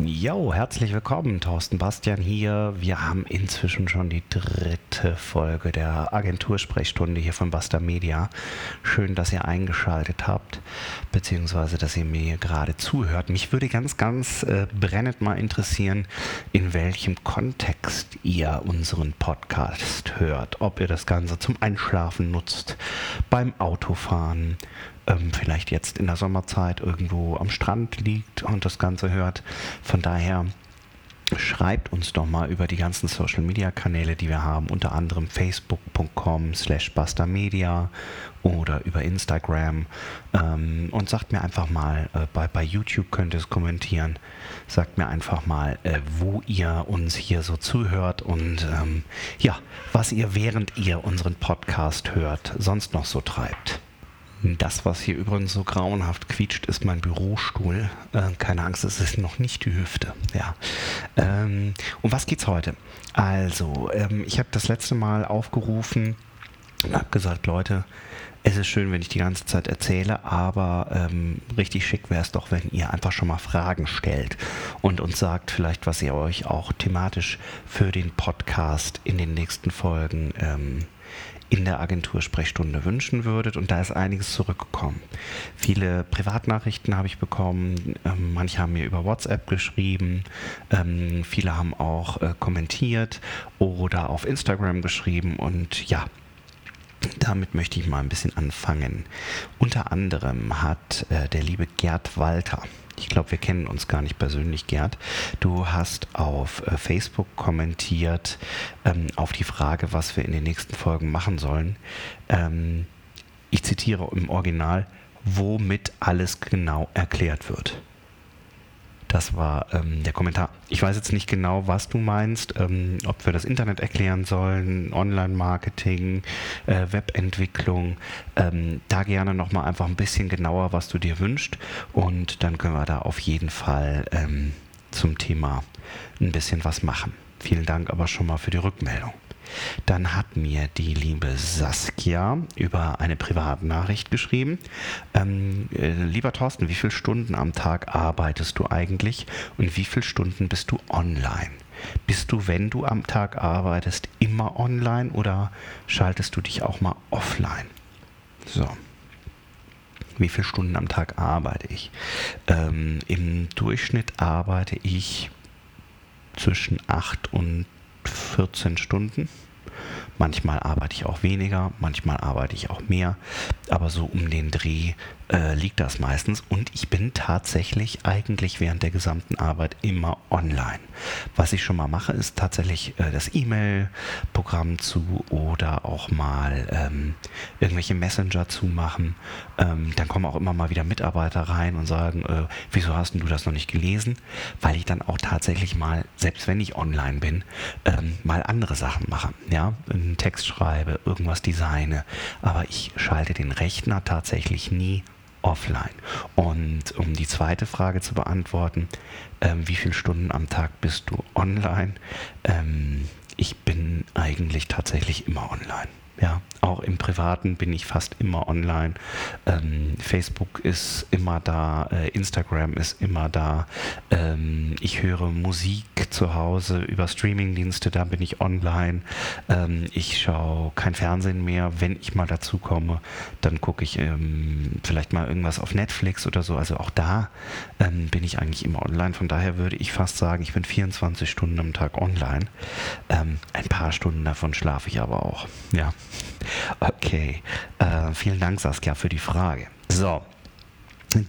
Jo, herzlich willkommen, Thorsten Bastian hier. Wir haben inzwischen schon die dritte Folge der Agentursprechstunde hier von Basta Media. Schön, dass ihr eingeschaltet habt, beziehungsweise dass ihr mir gerade zuhört. Mich würde ganz, ganz äh, brennend mal interessieren, in welchem Kontext ihr unseren Podcast hört. Ob ihr das Ganze zum Einschlafen nutzt, beim Autofahren, ähm, vielleicht jetzt in der Sommerzeit irgendwo am Strand liegt und das Ganze hört. Von daher schreibt uns doch mal über die ganzen Social Media Kanäle, die wir haben, unter anderem facebook.com slash Media oder über Instagram ähm, und sagt mir einfach mal, äh, bei, bei YouTube könnt ihr es kommentieren, sagt mir einfach mal, äh, wo ihr uns hier so zuhört und ähm, ja, was ihr während ihr unseren Podcast hört, sonst noch so treibt. Das, was hier übrigens so grauenhaft quietscht, ist mein Bürostuhl. Äh, keine Angst, es ist noch nicht die Hüfte. Ja. Ähm, um was geht's heute? Also, ähm, ich habe das letzte Mal aufgerufen und habe gesagt, Leute, es ist schön, wenn ich die ganze Zeit erzähle, aber ähm, richtig schick wäre es doch, wenn ihr einfach schon mal Fragen stellt und uns sagt vielleicht, was ihr euch auch thematisch für den Podcast in den nächsten Folgen ähm, in der Agentursprechstunde wünschen würdet. Und da ist einiges zurückgekommen. Viele Privatnachrichten habe ich bekommen. Ähm, manche haben mir über WhatsApp geschrieben. Ähm, viele haben auch äh, kommentiert oder auf Instagram geschrieben. Und ja, damit möchte ich mal ein bisschen anfangen. Unter anderem hat äh, der liebe Gerd Walter ich glaube, wir kennen uns gar nicht persönlich, Gerd. Du hast auf äh, Facebook kommentiert ähm, auf die Frage, was wir in den nächsten Folgen machen sollen. Ähm, ich zitiere im Original, womit alles genau erklärt wird. Das war ähm, der Kommentar. Ich weiß jetzt nicht genau, was du meinst, ähm, ob wir das Internet erklären sollen, Online-Marketing, äh, Webentwicklung. Ähm, da gerne nochmal einfach ein bisschen genauer, was du dir wünschst. Und dann können wir da auf jeden Fall ähm, zum Thema ein bisschen was machen. Vielen Dank aber schon mal für die Rückmeldung. Dann hat mir die liebe Saskia über eine Privatnachricht geschrieben. Ähm, äh, lieber Thorsten, wie viele Stunden am Tag arbeitest du eigentlich und wie viele Stunden bist du online? Bist du, wenn du am Tag arbeitest, immer online oder schaltest du dich auch mal offline? So. Wie viele Stunden am Tag arbeite ich? Ähm, Im Durchschnitt arbeite ich zwischen 8 und 14 Stunden. Manchmal arbeite ich auch weniger, manchmal arbeite ich auch mehr, aber so um den Dreh äh, liegt das meistens. Und ich bin tatsächlich eigentlich während der gesamten Arbeit immer online. Was ich schon mal mache, ist tatsächlich äh, das E-Mail-Programm zu oder auch mal ähm, irgendwelche Messenger zu machen. Ähm, dann kommen auch immer mal wieder Mitarbeiter rein und sagen, äh, wieso hast du das noch nicht gelesen? Weil ich dann auch tatsächlich mal, selbst wenn ich online bin, ähm, mal andere Sachen mache. Ja, einen Text schreibe, irgendwas designe. Aber ich schalte den Rechner tatsächlich nie offline. Und um die zweite Frage zu beantworten, ähm, wie viele Stunden am Tag bist du online? Ähm, ich bin eigentlich tatsächlich immer online. Ja, auch im Privaten bin ich fast immer online. Ähm, Facebook ist immer da, äh, Instagram ist immer da. Ähm, ich höre Musik zu Hause über Streamingdienste, da bin ich online. Ähm, ich schaue kein Fernsehen mehr. Wenn ich mal dazu komme, dann gucke ich ähm, vielleicht mal irgendwas auf Netflix oder so. Also auch da ähm, bin ich eigentlich immer online. Von daher würde ich fast sagen, ich bin 24 Stunden am Tag online. Ähm, ein paar Stunden davon schlafe ich aber auch. Ja. Okay, äh, vielen Dank Saskia für die Frage. So,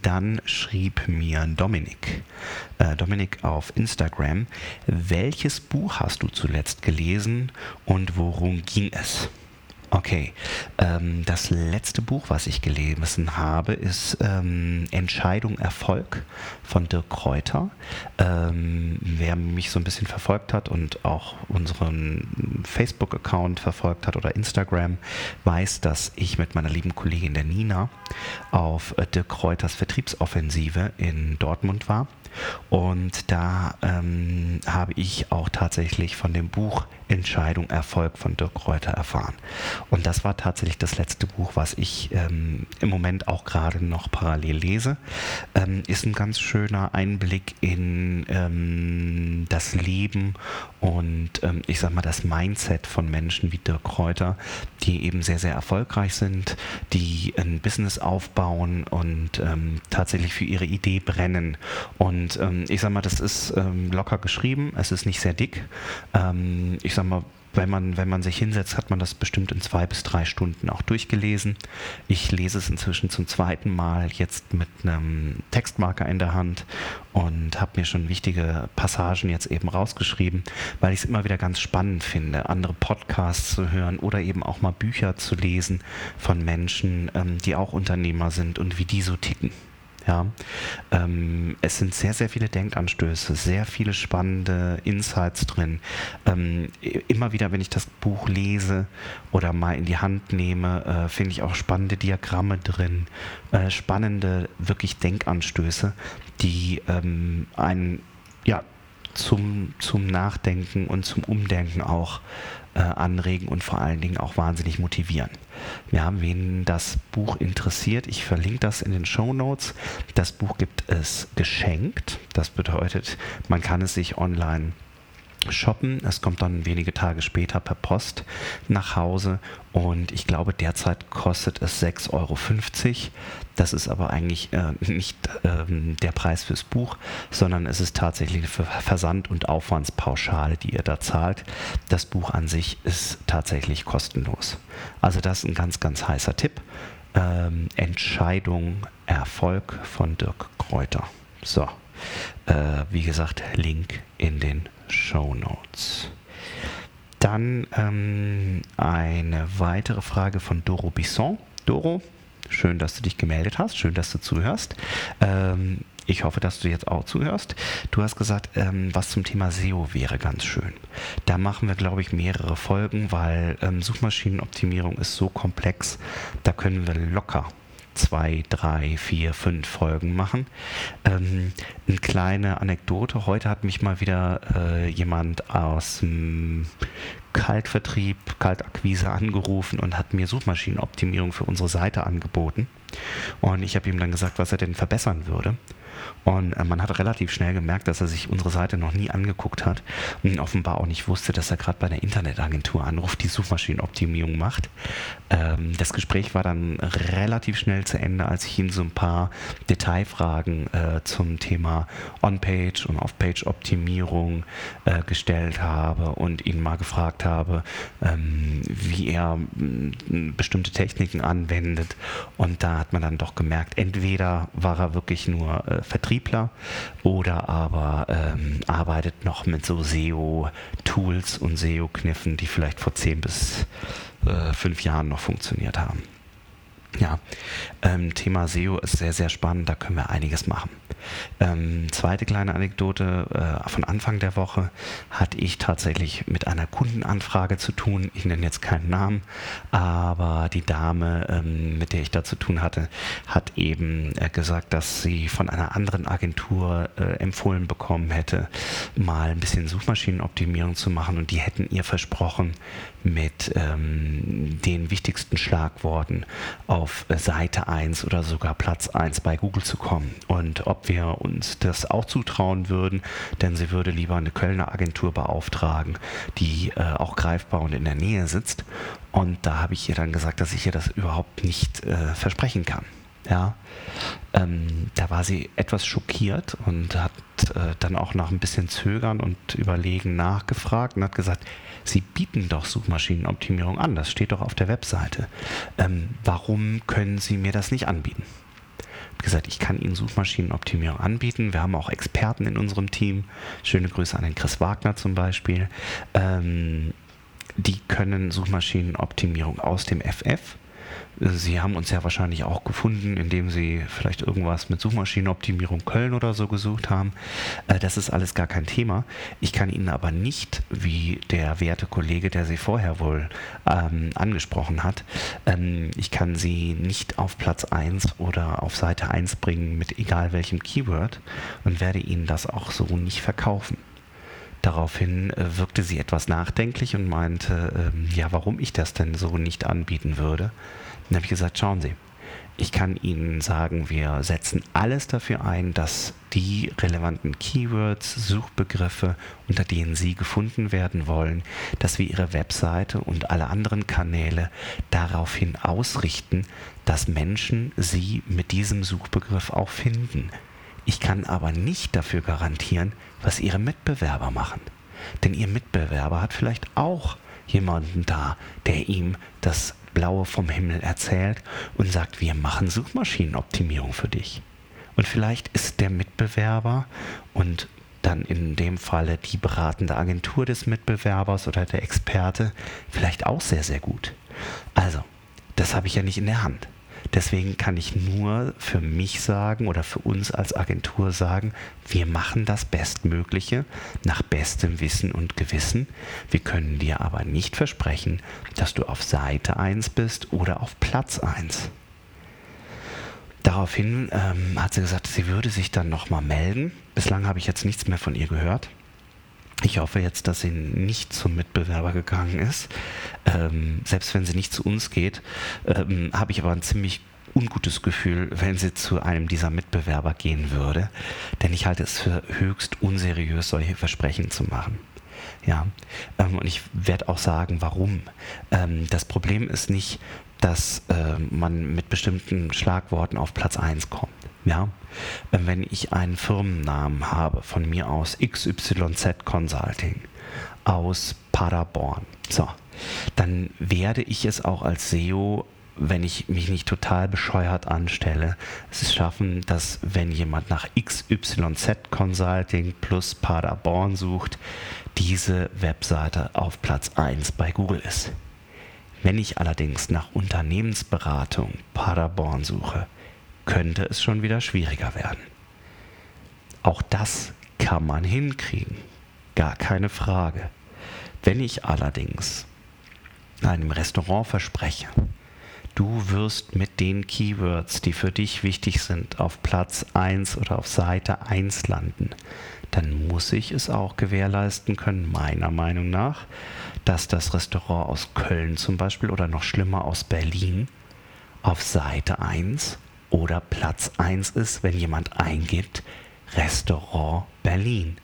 dann schrieb mir Dominik, äh, Dominik auf Instagram, welches Buch hast du zuletzt gelesen und worum ging es? Okay, ähm, das letzte Buch, was ich gelesen habe, ist ähm, Entscheidung Erfolg von Dirk Kräuter. Ähm, wer mich so ein bisschen verfolgt hat und auch unseren Facebook-Account verfolgt hat oder Instagram, weiß, dass ich mit meiner lieben Kollegin der Nina auf äh, Dirk Kräuters Vertriebsoffensive in Dortmund war. Und da ähm, habe ich auch tatsächlich von dem Buch Entscheidung Erfolg von Dirk Reuter erfahren. Und das war tatsächlich das letzte Buch, was ich ähm, im Moment auch gerade noch parallel lese. Ähm, ist ein ganz schöner Einblick in ähm, das Leben und ähm, ich sag mal das Mindset von Menschen wie Dirk Reuter, die eben sehr, sehr erfolgreich sind, die ein Business aufbauen und ähm, tatsächlich für ihre Idee brennen. Und ähm, ich sag mal, das ist locker geschrieben, es ist nicht sehr dick. ich sag mal, wenn man, wenn man sich hinsetzt, hat man das bestimmt in zwei bis drei Stunden auch durchgelesen. Ich lese es inzwischen zum zweiten Mal jetzt mit einem Textmarker in der Hand und habe mir schon wichtige Passagen jetzt eben rausgeschrieben, weil ich es immer wieder ganz spannend finde, andere Podcasts zu hören oder eben auch mal Bücher zu lesen von Menschen, ähm, die auch Unternehmer sind und wie die so ticken. Ja, ähm, es sind sehr, sehr viele Denkanstöße, sehr viele spannende Insights drin. Ähm, immer wieder, wenn ich das Buch lese oder mal in die Hand nehme, äh, finde ich auch spannende Diagramme drin, äh, spannende wirklich Denkanstöße, die ähm, einen ja, zum, zum Nachdenken und zum Umdenken auch äh, anregen und vor allen Dingen auch wahnsinnig motivieren. Ja, wen das Buch interessiert, ich verlinke das in den Show Notes. Das Buch gibt es geschenkt. Das bedeutet, man kann es sich online shoppen. Es kommt dann wenige Tage später per Post nach Hause und ich glaube, derzeit kostet es 6,50 Euro. Das ist aber eigentlich äh, nicht ähm, der Preis fürs Buch, sondern es ist tatsächlich für Versand- und Aufwandspauschale, die ihr da zahlt. Das Buch an sich ist tatsächlich kostenlos. Also das ist ein ganz, ganz heißer Tipp. Ähm, Entscheidung Erfolg von Dirk Kräuter. So, äh, wie gesagt, Link in den Show Notes. Dann ähm, eine weitere Frage von Doro Bisson. Doro, schön, dass du dich gemeldet hast, schön, dass du zuhörst. Ähm, ich hoffe, dass du jetzt auch zuhörst. Du hast gesagt, ähm, was zum Thema SEO wäre ganz schön. Da machen wir, glaube ich, mehrere Folgen, weil ähm, Suchmaschinenoptimierung ist so komplex. Da können wir locker zwei, drei, vier, fünf Folgen machen. Ähm, eine kleine Anekdote. Heute hat mich mal wieder äh, jemand aus dem Kaltvertrieb, Kaltakquise angerufen und hat mir Suchmaschinenoptimierung für unsere Seite angeboten. Und ich habe ihm dann gesagt, was er denn verbessern würde. Und äh, man hat relativ schnell gemerkt, dass er sich unsere Seite noch nie angeguckt hat und offenbar auch nicht wusste, dass er gerade bei einer Internetagentur anruft, die Suchmaschinenoptimierung macht. Ähm, das Gespräch war dann relativ schnell zu Ende, als ich ihm so ein paar Detailfragen äh, zum Thema On-Page und Off-Page-Optimierung äh, gestellt habe und ihn mal gefragt habe, ähm, wie er bestimmte Techniken anwendet. Und da hat man dann doch gemerkt, entweder war er wirklich nur Vertriebler oder aber ähm, arbeitet noch mit so SEO-Tools und SEO-Kniffen, die vielleicht vor zehn bis äh, fünf Jahren noch funktioniert haben. Ja, ähm, Thema SEO ist sehr, sehr spannend, da können wir einiges machen. Ähm, zweite kleine Anekdote, äh, von Anfang der Woche hatte ich tatsächlich mit einer Kundenanfrage zu tun. Ich nenne jetzt keinen Namen, aber die Dame, ähm, mit der ich da zu tun hatte, hat eben äh, gesagt, dass sie von einer anderen Agentur äh, empfohlen bekommen hätte, mal ein bisschen Suchmaschinenoptimierung zu machen und die hätten ihr versprochen, mit ähm, den wichtigsten Schlagworten auf Seite 1 oder sogar Platz 1 bei Google zu kommen. Und ob wir uns das auch zutrauen würden, denn sie würde lieber eine Kölner Agentur beauftragen, die äh, auch greifbar und in der Nähe sitzt. Und da habe ich ihr dann gesagt, dass ich ihr das überhaupt nicht äh, versprechen kann. Ja, ähm, da war sie etwas schockiert und hat äh, dann auch nach ein bisschen Zögern und Überlegen nachgefragt und hat gesagt, Sie bieten doch Suchmaschinenoptimierung an, das steht doch auf der Webseite. Ähm, warum können Sie mir das nicht anbieten? Gesagt, ich kann Ihnen Suchmaschinenoptimierung anbieten. Wir haben auch Experten in unserem Team. Schöne Grüße an den Chris Wagner zum Beispiel. Ähm, die können Suchmaschinenoptimierung aus dem FF Sie haben uns ja wahrscheinlich auch gefunden, indem Sie vielleicht irgendwas mit Suchmaschinenoptimierung Köln oder so gesucht haben. Äh, das ist alles gar kein Thema. Ich kann Ihnen aber nicht, wie der werte Kollege, der Sie vorher wohl ähm, angesprochen hat, ähm, ich kann Sie nicht auf Platz 1 oder auf Seite 1 bringen mit egal welchem Keyword und werde Ihnen das auch so nicht verkaufen. Daraufhin äh, wirkte sie etwas nachdenklich und meinte, äh, ja, warum ich das denn so nicht anbieten würde. Dann habe ich gesagt, schauen Sie, ich kann Ihnen sagen, wir setzen alles dafür ein, dass die relevanten Keywords, Suchbegriffe, unter denen Sie gefunden werden wollen, dass wir Ihre Webseite und alle anderen Kanäle daraufhin ausrichten, dass Menschen Sie mit diesem Suchbegriff auch finden. Ich kann aber nicht dafür garantieren, was Ihre Mitbewerber machen. Denn Ihr Mitbewerber hat vielleicht auch jemanden da, der ihm das Blaue vom Himmel erzählt und sagt, wir machen Suchmaschinenoptimierung für dich. Und vielleicht ist der Mitbewerber und dann in dem Falle die beratende Agentur des Mitbewerbers oder der Experte vielleicht auch sehr, sehr gut. Also, das habe ich ja nicht in der Hand. Deswegen kann ich nur für mich sagen oder für uns als Agentur sagen, wir machen das Bestmögliche nach bestem Wissen und Gewissen. Wir können dir aber nicht versprechen, dass du auf Seite 1 bist oder auf Platz 1. Daraufhin ähm, hat sie gesagt, sie würde sich dann nochmal melden. Bislang habe ich jetzt nichts mehr von ihr gehört. Ich hoffe jetzt, dass sie nicht zum Mitbewerber gegangen ist. Ähm, selbst wenn sie nicht zu uns geht, ähm, habe ich aber ein ziemlich ungutes Gefühl, wenn sie zu einem dieser Mitbewerber gehen würde. Denn ich halte es für höchst unseriös, solche Versprechen zu machen. Ja, ähm, und ich werde auch sagen, warum. Ähm, das Problem ist nicht, dass äh, man mit bestimmten Schlagworten auf Platz 1 kommt. Ja, wenn ich einen Firmennamen habe, von mir aus XYZ Consulting aus Paderborn, so, dann werde ich es auch als SEO wenn ich mich nicht total bescheuert anstelle, es schaffen, dass wenn jemand nach XYZ Consulting plus Paderborn sucht, diese Webseite auf Platz 1 bei Google ist. Wenn ich allerdings nach Unternehmensberatung Paderborn suche, könnte es schon wieder schwieriger werden. Auch das kann man hinkriegen, gar keine Frage. Wenn ich allerdings einem Restaurant verspreche, du wirst mit den Keywords, die für dich wichtig sind, auf Platz 1 oder auf Seite 1 landen, dann muss ich es auch gewährleisten können, meiner Meinung nach, dass das Restaurant aus Köln zum Beispiel oder noch schlimmer aus Berlin auf Seite 1 oder Platz 1 ist, wenn jemand eingibt, Restaurant Berlin,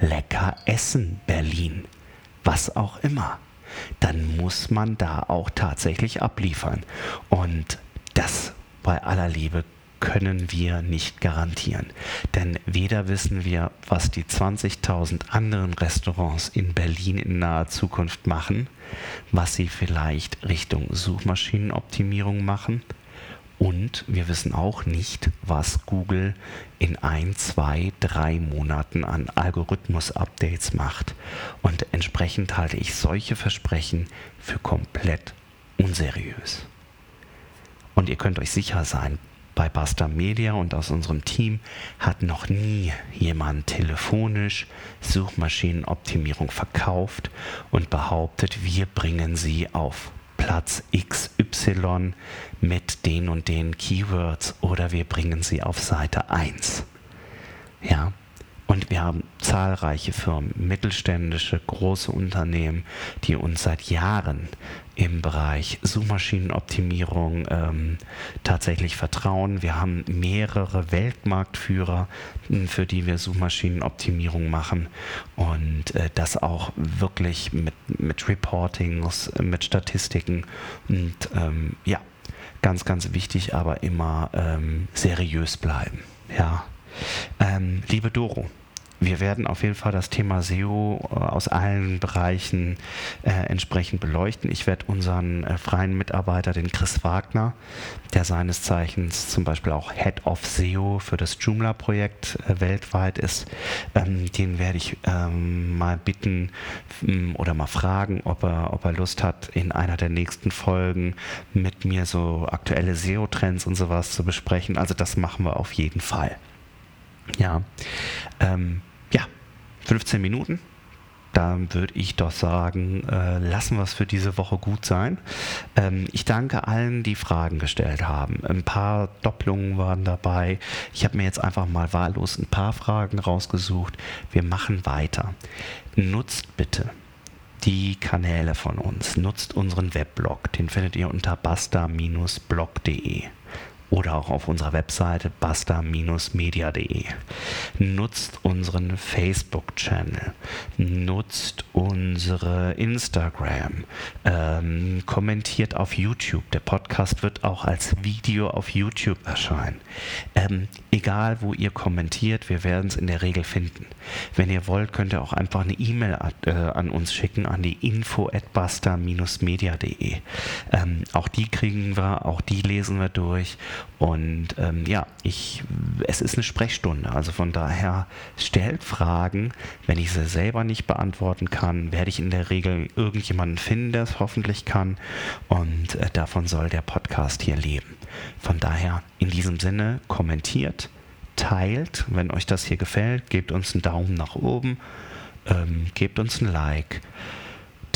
lecker Essen Berlin, was auch immer, dann muss man da auch tatsächlich abliefern. Und das bei aller Liebe können wir nicht garantieren. Denn weder wissen wir, was die 20.000 anderen Restaurants in Berlin in naher Zukunft machen, was sie vielleicht Richtung Suchmaschinenoptimierung machen, und wir wissen auch nicht, was Google in ein, zwei, drei Monaten an Algorithmus-Updates macht. Und entsprechend halte ich solche Versprechen für komplett unseriös. Und ihr könnt euch sicher sein, bei Basta Media und aus unserem Team hat noch nie jemand telefonisch Suchmaschinenoptimierung verkauft und behauptet, wir bringen sie auf Platz XY mit den und den Keywords oder wir bringen sie auf Seite 1. Ja, und wir haben zahlreiche Firmen, mittelständische, große Unternehmen, die uns seit Jahren im Bereich Suchmaschinenoptimierung ähm, tatsächlich vertrauen. Wir haben mehrere Weltmarktführer, für die wir Suchmaschinenoptimierung machen und äh, das auch wirklich mit, mit Reportings, mit Statistiken und ähm, ja, ganz, ganz wichtig, aber immer ähm, seriös bleiben. Ja. Ähm, liebe Doro, wir werden auf jeden Fall das Thema SEO äh, aus allen Bereichen äh, entsprechend beleuchten. Ich werde unseren äh, freien Mitarbeiter, den Chris Wagner, der seines Zeichens zum Beispiel auch Head of SEO für das Joomla-Projekt äh, weltweit ist, ähm, den werde ich ähm, mal bitten ähm, oder mal fragen, ob er, ob er Lust hat, in einer der nächsten Folgen mit mir so aktuelle SEO-Trends und sowas zu besprechen. Also das machen wir auf jeden Fall. Ja. Ähm, ja, 15 Minuten. da würde ich doch sagen, äh, lassen wir es für diese Woche gut sein. Ähm, ich danke allen, die Fragen gestellt haben. Ein paar Doppelungen waren dabei. Ich habe mir jetzt einfach mal wahllos ein paar Fragen rausgesucht. Wir machen weiter. Nutzt bitte die Kanäle von uns. Nutzt unseren Weblog. Den findet ihr unter basta-blog.de oder auch auf unserer Webseite basta-media.de. Nutzt unseren Facebook-Channel, nutzt unsere Instagram, ähm, kommentiert auf YouTube. Der Podcast wird auch als Video auf YouTube erscheinen. Ähm, egal, wo ihr kommentiert, wir werden es in der Regel finden. Wenn ihr wollt, könnt ihr auch einfach eine E-Mail äh, an uns schicken, an die info at basta-media.de. Ähm, auch die kriegen wir, auch die lesen wir durch und ähm, ja, ich, es ist eine Sprechstunde. Also von daher stellt Fragen. Wenn ich sie selber nicht beantworten kann, werde ich in der Regel irgendjemanden finden, der es hoffentlich kann. Und äh, davon soll der Podcast hier leben. Von daher in diesem Sinne kommentiert, teilt, wenn euch das hier gefällt, gebt uns einen Daumen nach oben, ähm, gebt uns ein Like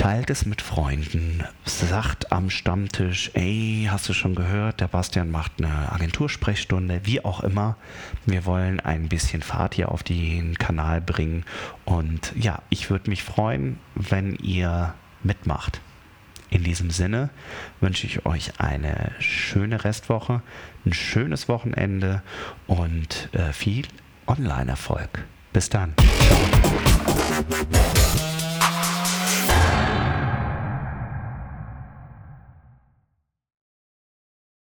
teilt es mit Freunden, sagt am Stammtisch, ey, hast du schon gehört, der Bastian macht eine Agentursprechstunde, wie auch immer. Wir wollen ein bisschen Fahrt hier auf den Kanal bringen und ja, ich würde mich freuen, wenn ihr mitmacht. In diesem Sinne wünsche ich euch eine schöne Restwoche, ein schönes Wochenende und äh, viel Online-Erfolg. Bis dann. Ciao.